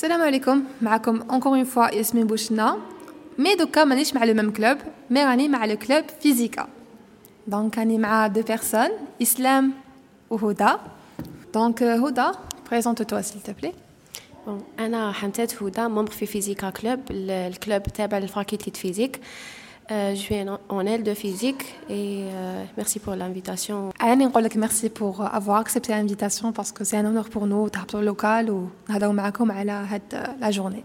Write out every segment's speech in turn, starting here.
السلام عليكم معكم encore une fois ياسمين بوشنا مي دوكا مانيش مع لو ميم كلوب مي راني مع لو كلوب فيزيكا دونك راني مع دو بيرسون اسلام وهدى دونك هدى بريزونت توا سيل Bon, أنا حمتات هدى ممبر في فيزيكا كلوب الكلوب تابع للفاكولتي فيزيك Euh, je suis en aile de physique et euh, merci pour l'invitation. أنا نقول لك merci pour avoir accepté l'invitation parce que c'est un honneur pour nous تهبطوا اللوكال ونهضروا معكم على هاد لا جورني.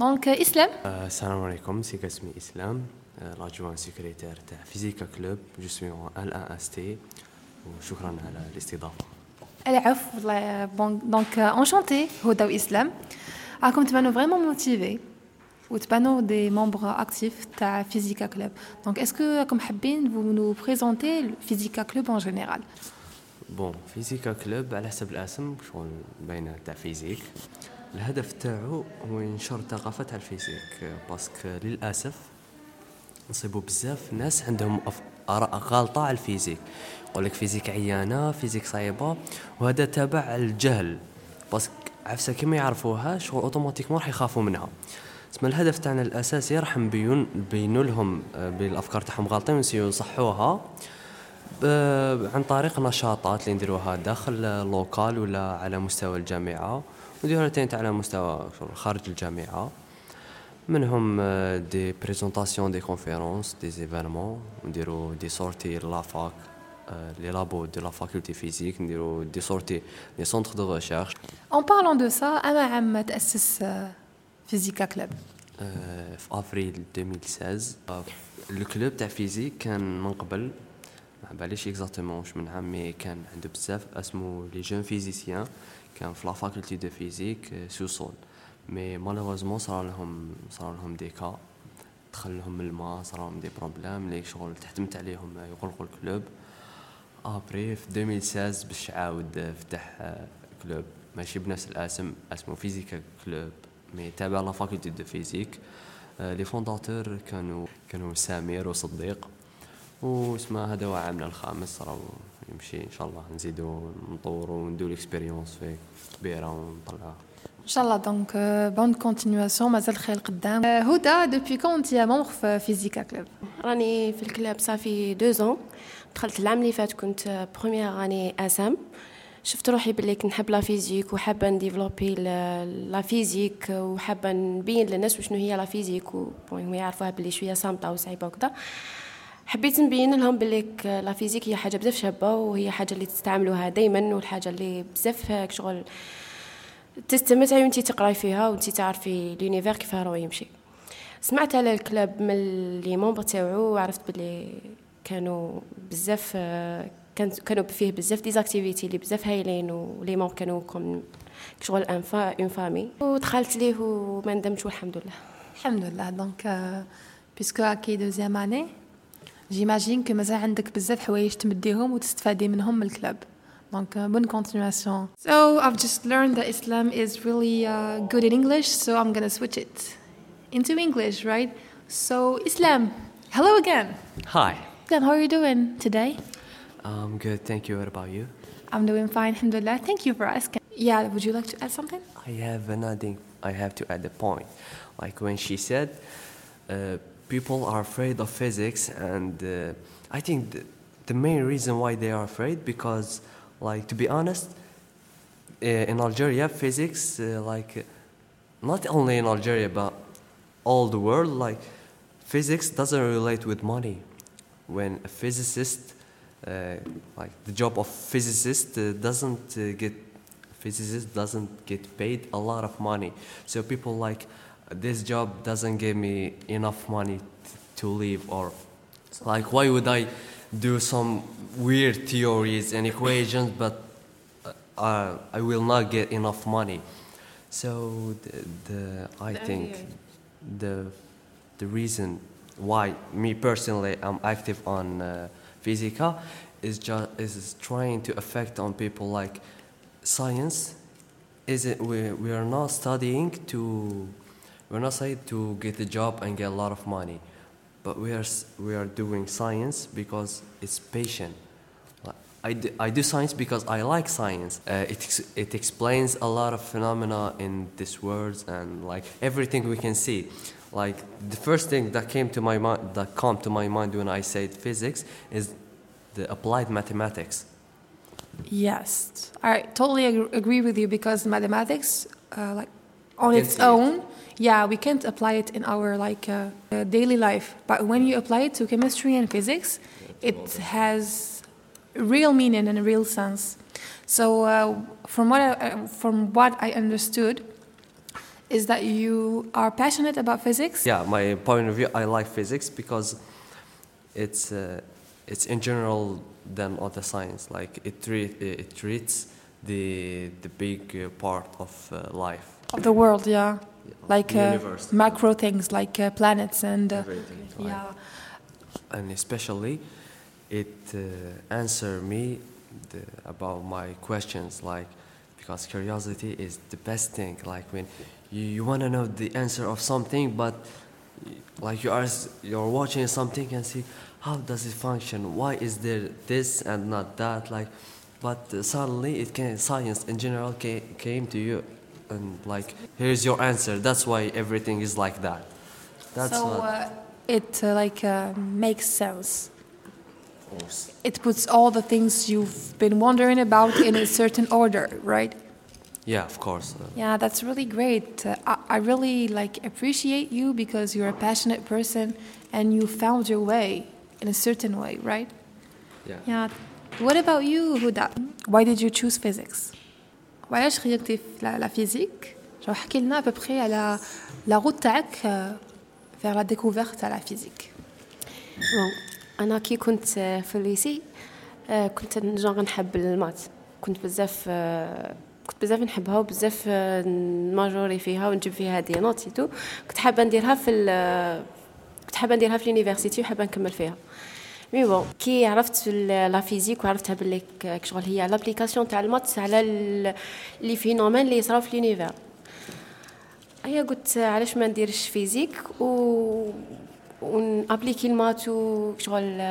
دونك إسلام. السلام عليكم سي اسمي إسلام لاجوان سيكريتير تاع فيزيكا كلوب جو سوي اون ال ان اس تي وشكرا على الاستضافه. العفو والله بون دونك انشانتي هدى وإسلام. راكم تبانوا فريمون موتيفي. وتبانوا دي ممبر اكتيف تاع فيزيكا كلوب دونك اسكو راكم حابين نو بريزونتي فيزيكا كلوب اون جينيرال بون فيزيكا كلوب على حسب الاسم شغل باينه تاع فيزيك الهدف تاعو هو ينشر ثقافه تاع الفيزيك باسكو للاسف نصيبوا بزاف ناس عندهم اراء غالطه على الفيزيك يقول لك فيزيك عيانه فيزيك صعيبه وهذا تابع الجهل باسكو عفسه كي ما يعرفوها شغل اوتوماتيكمون راح يخافوا منها اسم الهدف تاعنا الاساسي راح نبين نبينوا لهم آه، بالأفكار تاعهم غالطين ونسيو نصحوها عن طريق نشاطات اللي نديروها داخل لوكال ولا على مستوى الجامعة ونديروها تاني على مستوى خارج الجامعة. منهم دي بريزونطاسيون دي كونفيرونس دي زيفينمون نديرو دي سورتي لافاك لي لابو دو لا فاكولتي فيزيك نديرو دي سورتي لي سونتر دو ريشيرش اون بارلون دو سا اما عام تاسس فيزيكا كلوب في افريل 2016 لو كلوب تاع فيزيك كان من قبل ما باليش اكزاكتومون واش من عام مي كان عنده بزاف أسمو لي جون فيزيسيان كان في لا فاكولتي دو فيزيك سو سول مي مالوغوزمون صار لهم صار لهم دي كا دخل لهم الماء صار لهم دي بروبليم لي شغل تحتمت عليهم يغلقوا الكلوب. ابري في 2016 باش عاود فتح كلوب ماشي بنفس الاسم اسمه فيزيكا كلوب مي تابع لا فاكولتي دو فيزيك لي فونداتور كانوا كانوا سمير وصديق واسمه هذا هو عامنا الخامس راهو يمشي ان شاء الله نزيدو نطورو وندو ليكسبيريونس فيه كبيره ونطلعها ان شاء الله دونك بون كونتينيواسيون مازال خير قدام هدى دوبي كون انت مونغ في فيزيكا كلوب راني في الكلاب صافي دو زون دخلت العام اللي فات كنت بروميير راني اسام شفت روحي باللي كنت نحب لا فيزيك وحابة نديفلوبي لا فيزيك وحابة نبين للناس وشنو هي لا فيزيك وهم يعرفوها باللي شوية صامتة وصعيبه وكذا حبيت نبين لهم باللي لا فيزيك هي حاجة بزاف شابة وهي حاجة اللي تستعملوها دائما والحاجة اللي بزاف شغل تستمتعي وانتي تقراي فيها وانتي تعرفي لونيفير كيف راه يمشي. سمعت على الكلاب من لي مونبر تاوعو وعرفت باللي كانوا بزاف كانوا فيه بزاف ديزاكتيفيتي اللي بزاف هايلين ولي مون كانوا كوم شغل ان فا اون فامي ودخلت ليه وما ندمتش والحمد لله الحمد لله دونك بيسكو هاكي دوزيام اني جيماجين كو مازال عندك بزاف حوايج تمديهم وتستفادي منهم من الكلاب Donc, uh, bonne continuation. So, I've just learned that Islam is really uh, good in English, so I'm gonna switch it into English, right? So, Islam, hello again. Hi. Islam, how are you doing today? I'm good, thank you. What about you? I'm doing fine, alhamdulillah. Thank you for asking. Yeah, would you like to add something? I have another, I have to add a point. Like when she said, uh, people are afraid of physics, and uh, I think the, the main reason why they are afraid because, like, to be honest, uh, in Algeria, physics, uh, like, not only in Algeria but all the world, like, physics doesn't relate with money. When a physicist like the job of physicist uh, doesn't uh, get physicist doesn't get paid a lot of money. So people like this job doesn't give me enough money to live or like why would i do some weird theories and equations but uh, i will not get enough money? So the, the i think the the reason why me personally i'm active on uh, Physica is just is trying to affect on people like science. Is it we we are not studying to we're not studying to get a job and get a lot of money, but we are we are doing science because it's patient. I do, I do science because I like science. Uh, it, it explains a lot of phenomena in this world and like everything we can see. Like the first thing that came to my mind, that come to my mind when I said physics, is the applied mathematics. Yes, I totally ag- agree with you because mathematics, uh, like on its see it. own, yeah, we can't apply it in our like uh, uh, daily life. But when you apply it to chemistry and physics, it has real meaning and a real sense. So uh, from what I, uh, from what I understood, is that you are passionate about physics. Yeah, my point of view, I like physics because it's uh, it's in general than other science. Like it treat, it treats the the big uh, part of uh, life, Of the world, yeah, like the uh, macro things like uh, planets and uh, everything. like- yeah. and especially it uh, answer me the, about my questions like because curiosity is the best thing like when you, you want to know the answer of something but like you are you're watching something and see how does it function? Why is there this and not that? Like but uh, suddenly it can science in general ca- came to you and like here's your answer. That's why everything is like that. That's so what uh, it uh, like uh, makes sense. It puts all the things you've been wondering about in a certain order, right? yeah of course uh, Yeah, that's really great. Uh, I, I really like appreciate you because you're a passionate person and you found your way in a certain way, right? yeah Yeah. What about you, Huda? Why did you choose physics? وعلاش خيرتي في لا, لا فيزيك؟ جو حكي لنا à peu près على la route تاعك euh, vers la découverte à la physique. بون أنا كي كنت في الليسي آه، كنت جونغ نحب المات. كنت بزاف آه، كنت بزاف نحبها وبزاف آه، نماجوري فيها ونجيب فيها دي نوت تو كنت حابة نديرها في كنت حابة نديرها في لونيفرسيتي وحابة نكمل فيها. مي بون كي عرفت لا فيزيك وعرفتها باللي شغل هي لابليكاسيون تاع المات على لي فينومين اللي يصراو في لونيفير هيا قلت علاش ما نديرش فيزيك و ونابليكي المات وشغل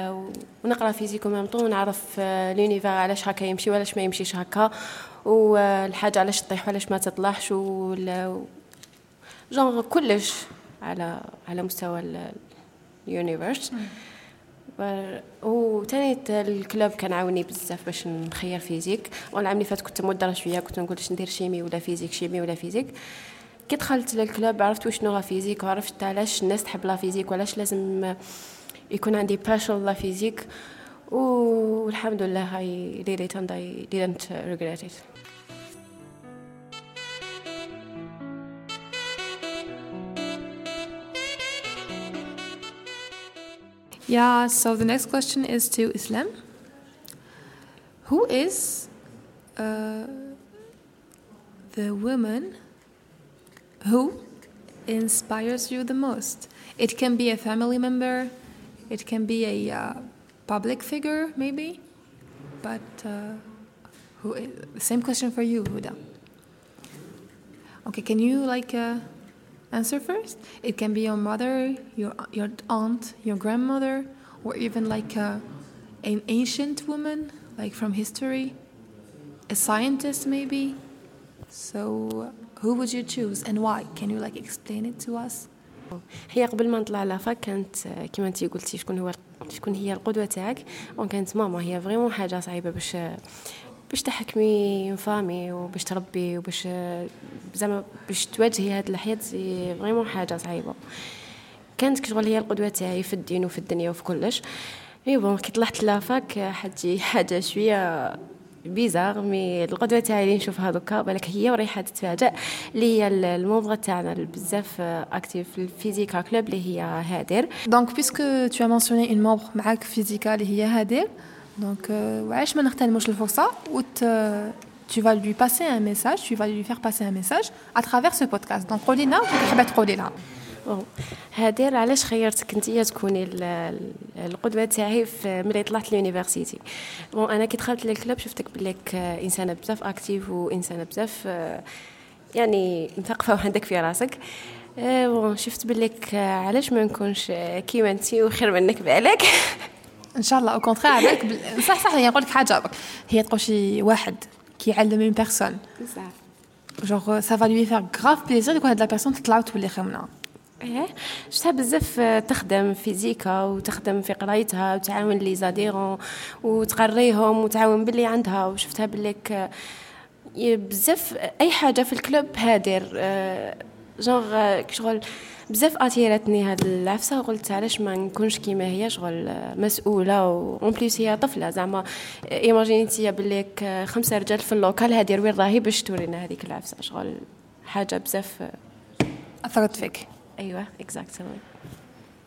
ونقرأ فيزيك وميم طون ونعرف آه، لونيفير علاش هكا يمشي وعلاش ما يمشيش هكا والحاجة علاش تطيح وعلاش ما تطلعش جونغ كلش على على مستوى اليونيفرس وتاني الكلاب كان عاوني بزاف باش نخير فيزيك. والعام اللي فات كنت مودره شوية كنت نقول ندير شيمي ولا فيزيك شيمي ولا فيزيك. كي دخلت للكلاب عرفت وشنو لا فيزيك وعرفت علاش الناس تحب لا فيزيك وعلاش لازم يكون عندي باشن لا فيزيك والحمد لله I did it and I didn't regret it Yeah, so the next question is to Islam. Who is uh, the woman who inspires you the most? It can be a family member, it can be a uh, public figure, maybe, but uh, who same question for you, Huda. Okay, can you like uh, answer first? It can be your mother, your your aunt, your grandmother, or even like a, an ancient woman, like from history, a scientist maybe. So, who would you choose and why? Can you like explain it to us? هي قبل ما نطلع لافا كانت كيما انتي قلتي شكون هو شكون هي القدوة تاعك وكانت ماما هي فريمون حاجة صعيبة باش باش تحكمي فامي وباش تربي وباش زعما باش تواجهي هاد الحياة فريمون حاجة صعيبة كانت شغل هي القدوة تاعي في الدين وفي الدنيا وفي كلش مي بون كي طلعت لافاك حتجي حاجة شوية بيزار مي القدوة تاعي اللي نشوفها دوكا بالك هي وريحه تتفاجئ اللي هي الموضوع تاعنا بزاف اكتيف في الفيزيكا كلوب اللي هي هادر. Puisque tu as mentionné une membre معاك physica اللي هي هادر, donc euh, وعلاش ما نغتنموش الفرصة؟ وت tu vas lui passer un message, tu vas lui faire passer un message à travers ce podcast. Donc, قولي لنا واش حابة هادير علاش خيرتك انتيا تكوني ال- ال- القدوة تاعي في ملي طلعت لونيفرسيتي بون أنا كي دخلت للكلوب شفتك بليك آه، إنسانة بزاف أكتيف وإنسانة بزاف آه، يعني مثقفة وعندك في راسك. آه، بون شفت بليك علاش ما نكونش كيما انتي وخير منك بالك إن شاء الله أو بالك بال- صح صح هي نقول لك حاجة. هي تقول شي واحد كيعلم اون بيرسون بصح جوغ سا فا لوي فير غراف بليزير يكون هاد لا بيرسون تطلع وتولي خمنه إيه؟ شفتها بزاف آه، تخدم فيزيكا وتخدم في قرايتها وتعاون لي زاديرون وتقريهم وتعاون باللي عندها وشفتها بليك آه، بزاف أي حاجة في الكلوب هادر آه، جونغ آه، شغل بزاف اتيرتني هاد العفسة وقلت علاش ما نكونش كيما هي شغل آه، مسؤولة اون بليس هي طفلة زعما ايماجينيتي بليك آه، خمسة رجال في اللوكال هادير وين راهي باش تورينا هذيك العفسة شغل حاجة بزاف آه، أثرت فيك. ايوه اكزاكتومون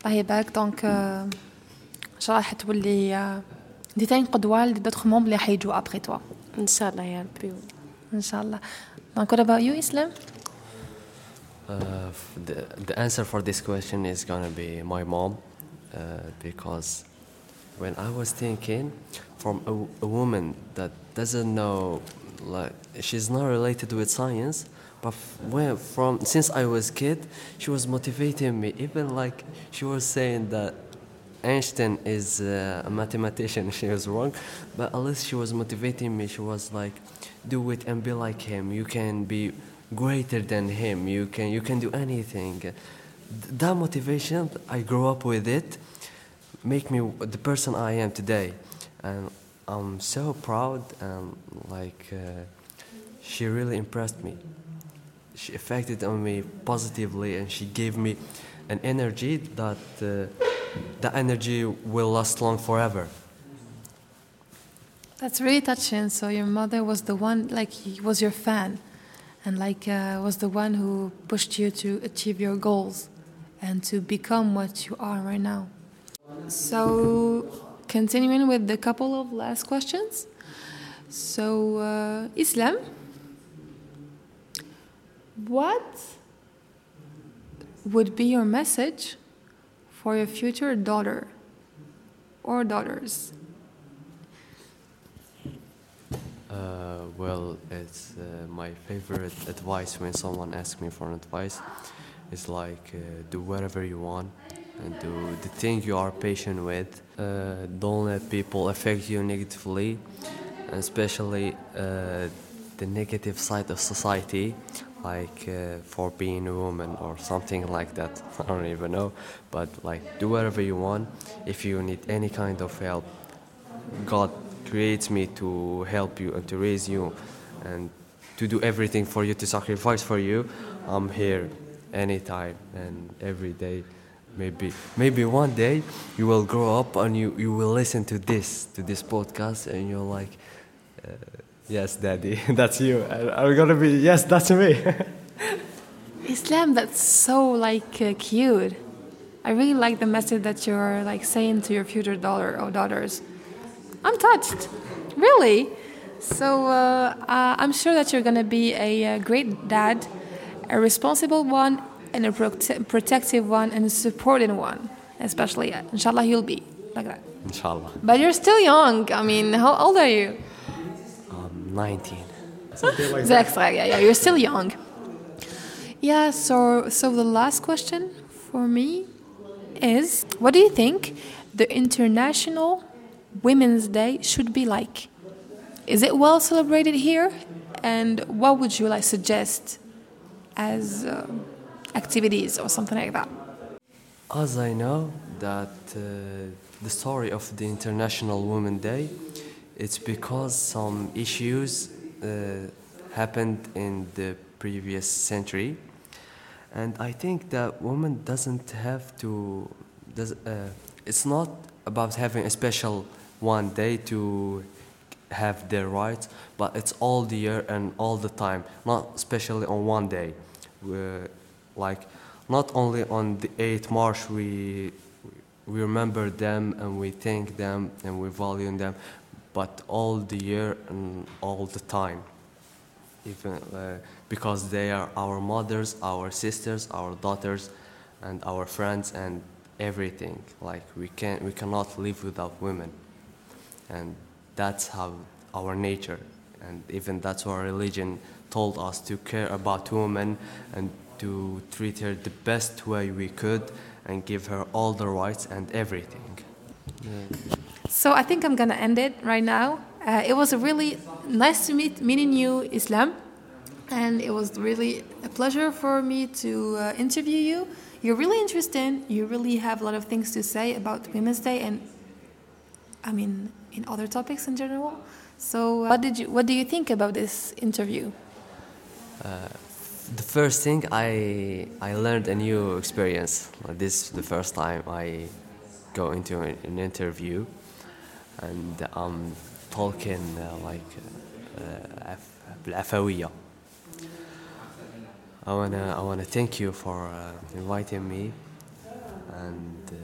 هي بالك دونك آه، ان شاء الله حتولي آه، دي تاني قدوه لدوتر مومبر اللي حيجوا ابخي توا ان شاء الله يا ربي ان شاء الله دونك what about you اسلام Uh, f- the, the answer for this question is gonna be my mom, uh, because when I was thinking, from a, a woman that doesn't know, like she's not related with science, but when from since I was kid, she was motivating me. Even like she was saying that Einstein is uh, a mathematician. She was wrong, but at least she was motivating me. She was like, "Do it and be like him. You can be greater than him. You can you can do anything." That motivation, I grew up with it, make me the person I am today, and I'm so proud and like uh, she really impressed me. She affected on me positively, and she gave me an energy that uh, the energy will last long forever. That's really touching. So your mother was the one, like, he was your fan, and like uh, was the one who pushed you to achieve your goals and to become what you are right now. So, continuing with the couple of last questions. So, uh, Islam, what would be your message for your future daughter or daughters? Uh, well, it's uh, my favorite advice when someone asks me for advice. It's like uh, do whatever you want and do the thing you are patient with. Uh, don't let people affect you negatively, especially uh, the negative side of society, like uh, for being a woman or something like that. I don't even know, but like do whatever you want. If you need any kind of help, God creates me to help you and to raise you and to do everything for you, to sacrifice for you. I'm here anytime and every day. Maybe, maybe one day you will grow up and you, you will listen to this, to this podcast, and you're like, uh, yes, daddy, that's you. I'm gonna be, yes, that's me. Islam, that's so like uh, cute. I really like the message that you're like saying to your future daughter or daughters. I'm touched, really. So uh, uh, I'm sure that you're gonna be a, uh great dad, a responsible one, and a prote- protective one, and a supporting one. Especially, uh, inshallah, you'll be like that. Inshallah. But you're still young. I mean, how old are you? I'm 19. Zach, yeah, yeah, you're still young. Yeah, so so the last question for me is what do you think the International Women's Day should be like? Is it well celebrated here? And what would you like suggest as uh, activities or something like that? As I know that uh, the story of the International Women's Day, it's because some issues uh, happened in the previous century, and I think that woman doesn't have to. Does, uh, it's not about having a special one day to have their rights, but it's all the year and all the time, not especially on one day. Like not only on the 8th March we we remember them and we thank them and we value them, but all the year and all the time. Even uh, because they are our mothers, our sisters, our daughters, and our friends and everything. Like we can we cannot live without women, and that's how our nature and even that's our religion told us to care about women and to treat her the best way we could and give her all the rights and everything. Yeah. So I think I'm gonna end it right now. Uh, it was a really nice to meet meeting you, Islam, and it was really a pleasure for me to uh, interview you. You're really interesting. You really have a lot of things to say about Women's Day, and I mean in other topics in general. So, uh, what did you what do you think about this interview? The first thing I I learned a new experience. This is the first time I go into an interview, and I'm talking uh, like uh, Af- بالعفوية. I wanna I wanna thank you for uh, inviting me, and uh,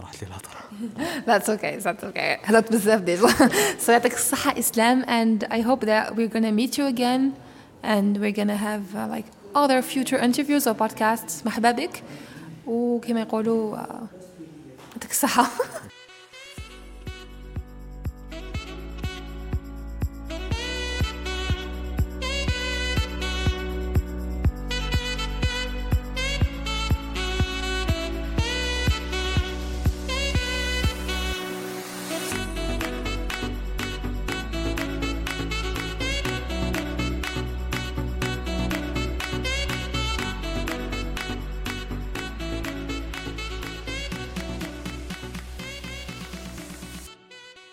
راحت لي الهضرة. That's okay, that's okay. هضرت بزاف ديجا. so يعطيك الصحة إسلام and I hope that we're gonna meet you again and we're gonna have uh, like other future interviews or podcasts. مرحبا بك وكما يقولوا uh, 是哈。